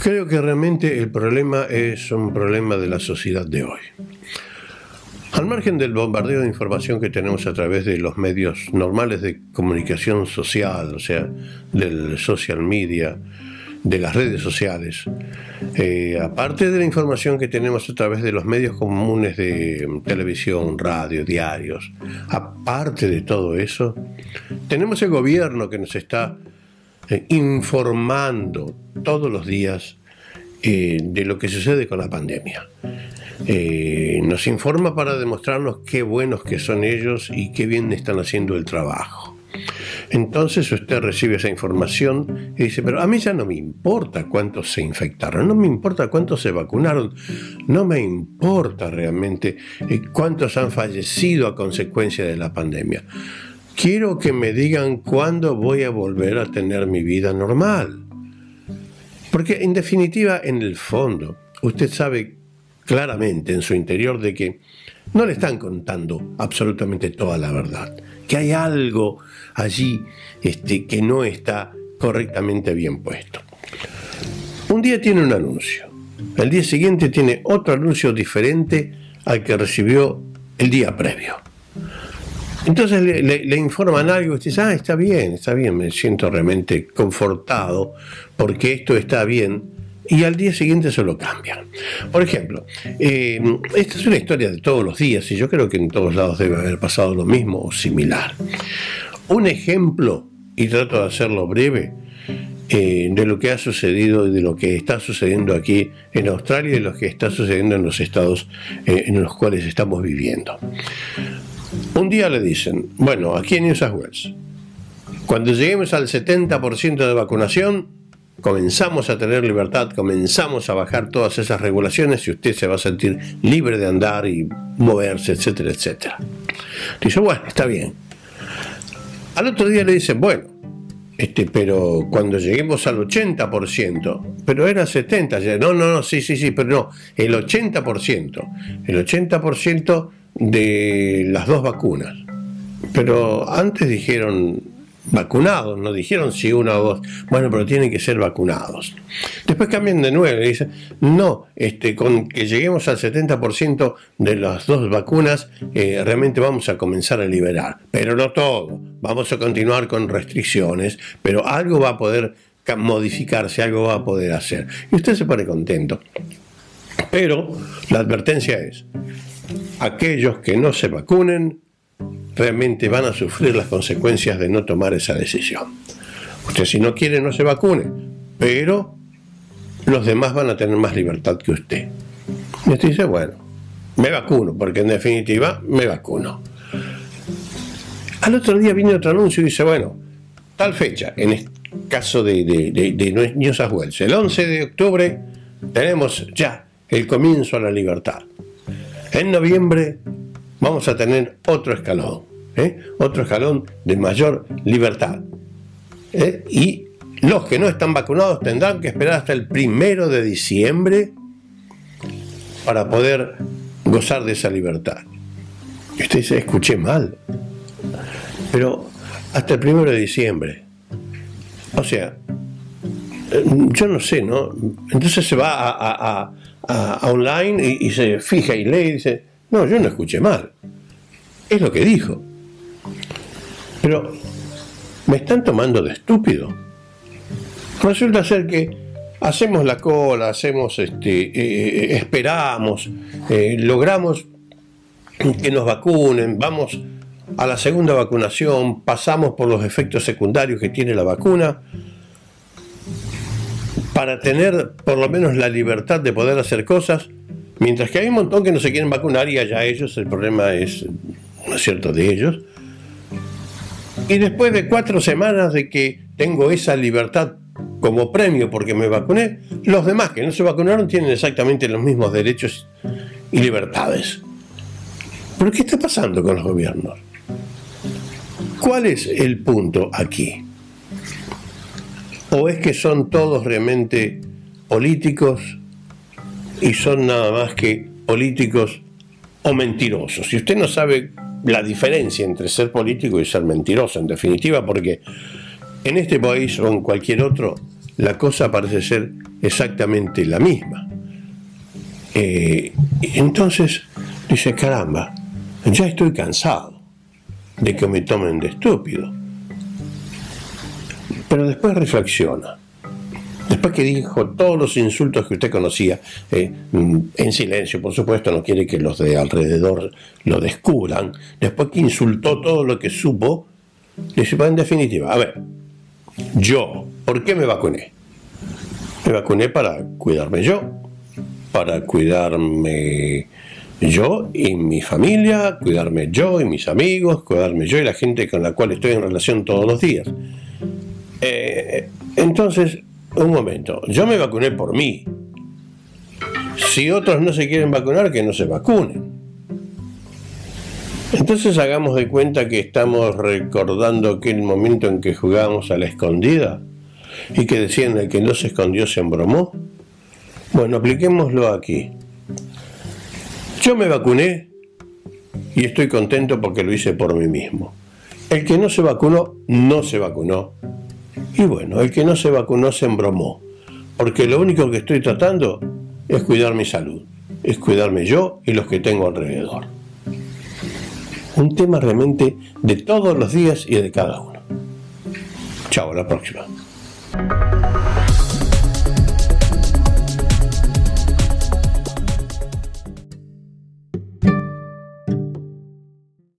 Creo que realmente el problema es un problema de la sociedad de hoy. Al margen del bombardeo de información que tenemos a través de los medios normales de comunicación social, o sea, del social media, de las redes sociales, eh, aparte de la información que tenemos a través de los medios comunes de televisión, radio, diarios, aparte de todo eso, tenemos el gobierno que nos está eh, informando todos los días eh, de lo que sucede con la pandemia. Eh, nos informa para demostrarnos qué buenos que son ellos y qué bien están haciendo el trabajo. Entonces usted recibe esa información y dice, pero a mí ya no me importa cuántos se infectaron, no me importa cuántos se vacunaron, no me importa realmente cuántos han fallecido a consecuencia de la pandemia. Quiero que me digan cuándo voy a volver a tener mi vida normal. Porque en definitiva, en el fondo, usted sabe claramente en su interior de que no le están contando absolutamente toda la verdad, que hay algo allí este, que no está correctamente bien puesto. Un día tiene un anuncio, el día siguiente tiene otro anuncio diferente al que recibió el día previo. Entonces le, informan algo y usted ah, está bien, está bien, me siento realmente confortado porque esto está bien y al día siguiente se lo cambian. Por ejemplo, eh, esta es una historia de todos los días y yo creo que en todos lados debe haber pasado lo mismo o similar. Un ejemplo, y trato de hacerlo breve, eh, de lo que ha sucedido y de lo que está sucediendo aquí en Australia y de lo que está sucediendo en los estados eh, en los cuales estamos viviendo. Un día le dicen, bueno, aquí en New South Wales, cuando lleguemos al 70% de vacunación, comenzamos a tener libertad, comenzamos a bajar todas esas regulaciones y usted se va a sentir libre de andar y moverse, etcétera, etcétera. Dice, bueno, está bien. Al otro día le dicen, bueno, este, pero cuando lleguemos al 80%, pero era 70%, no, no, no, sí, sí, sí, pero no, el 80%, el 80% de las dos vacunas. Pero antes dijeron vacunados, no dijeron si una o dos. Bueno, pero tienen que ser vacunados. Después cambian de nuevo y dicen, no, este, con que lleguemos al 70% de las dos vacunas, eh, realmente vamos a comenzar a liberar. Pero no todo. Vamos a continuar con restricciones, pero algo va a poder modificarse, algo va a poder hacer. Y usted se pone contento. Pero la advertencia es, aquellos que no se vacunen realmente van a sufrir las consecuencias de no tomar esa decisión. Usted si no quiere no se vacune, pero los demás van a tener más libertad que usted. Y usted dice, bueno, me vacuno, porque en definitiva me vacuno. Al otro día viene otro anuncio y dice, bueno, tal fecha, en este caso de, de, de, de New South el 11 de octubre tenemos ya el comienzo a la libertad. En noviembre vamos a tener otro escalón, ¿eh? otro escalón de mayor libertad. ¿eh? Y los que no están vacunados tendrán que esperar hasta el primero de diciembre para poder gozar de esa libertad. Y usted dice, escuché mal. Pero hasta el primero de diciembre. O sea, eh, yo no sé, ¿no? Entonces se va a, a, online y, se fija y lee y dice, no, yo no escuché mal. Es lo que dijo. Pero me están tomando de estúpido. Resulta ser que hacemos la cola, hacemos este, eh, eh, esperamos, eh, logramos que nos vacunen, vamos a la segunda vacunación, pasamos por los efectos secundarios que tiene la vacuna para tener por lo menos la libertad de poder hacer cosas, mientras que hay un montón que no se quieren vacunar y allá ellos, el problema es, ¿no es cierto?, de ellos. Y después de cuatro semanas de que tengo esa libertad como premio porque me vacuné, los demás que no se vacunaron tienen exactamente los mismos derechos y libertades. ¿Pero qué está pasando con los gobiernos? ¿Cuál es el punto aquí? ¿O es que son todos realmente políticos y son nada más que políticos o mentirosos? Si usted no sabe la diferencia entre ser político y ser mentiroso, en definitiva, porque en este país o en cualquier otro, la cosa parece ser exactamente la misma. Eh, entonces dice, caramba, ya estoy cansado de que me tomen de estúpido. Pero después reflexiona. Después que dijo todos los insultos que usted conocía, eh, en silencio, por supuesto, no quiere que los de alrededor lo descubran. Después que insultó todo lo que supo, dice, en definitiva, a ver, yo, ¿por qué me vacuné? Me vacuné para cuidarme yo, para cuidarme yo y mi familia, cuidarme yo y mis amigos, cuidarme yo y la gente con la cual estoy en relación todos los días. Eh, entonces, un momento, yo me vacuné por mí. Si otros no se quieren vacunar, que no se vacunen. Entonces hagamos de cuenta que estamos recordando aquel momento en que jugábamos a la escondida y que decían el que no se escondió se embromó. Bueno, apliquémoslo aquí. Yo me vacuné y estoy contento porque lo hice por mí mismo. El que no se vacunó, no se vacunó. Y bueno, el que no se vacunó se embromó. Porque lo único que estoy tratando es cuidar mi salud. Es cuidarme yo y los que tengo alrededor. Un tema realmente de todos los días y de cada uno. Chao, a la próxima.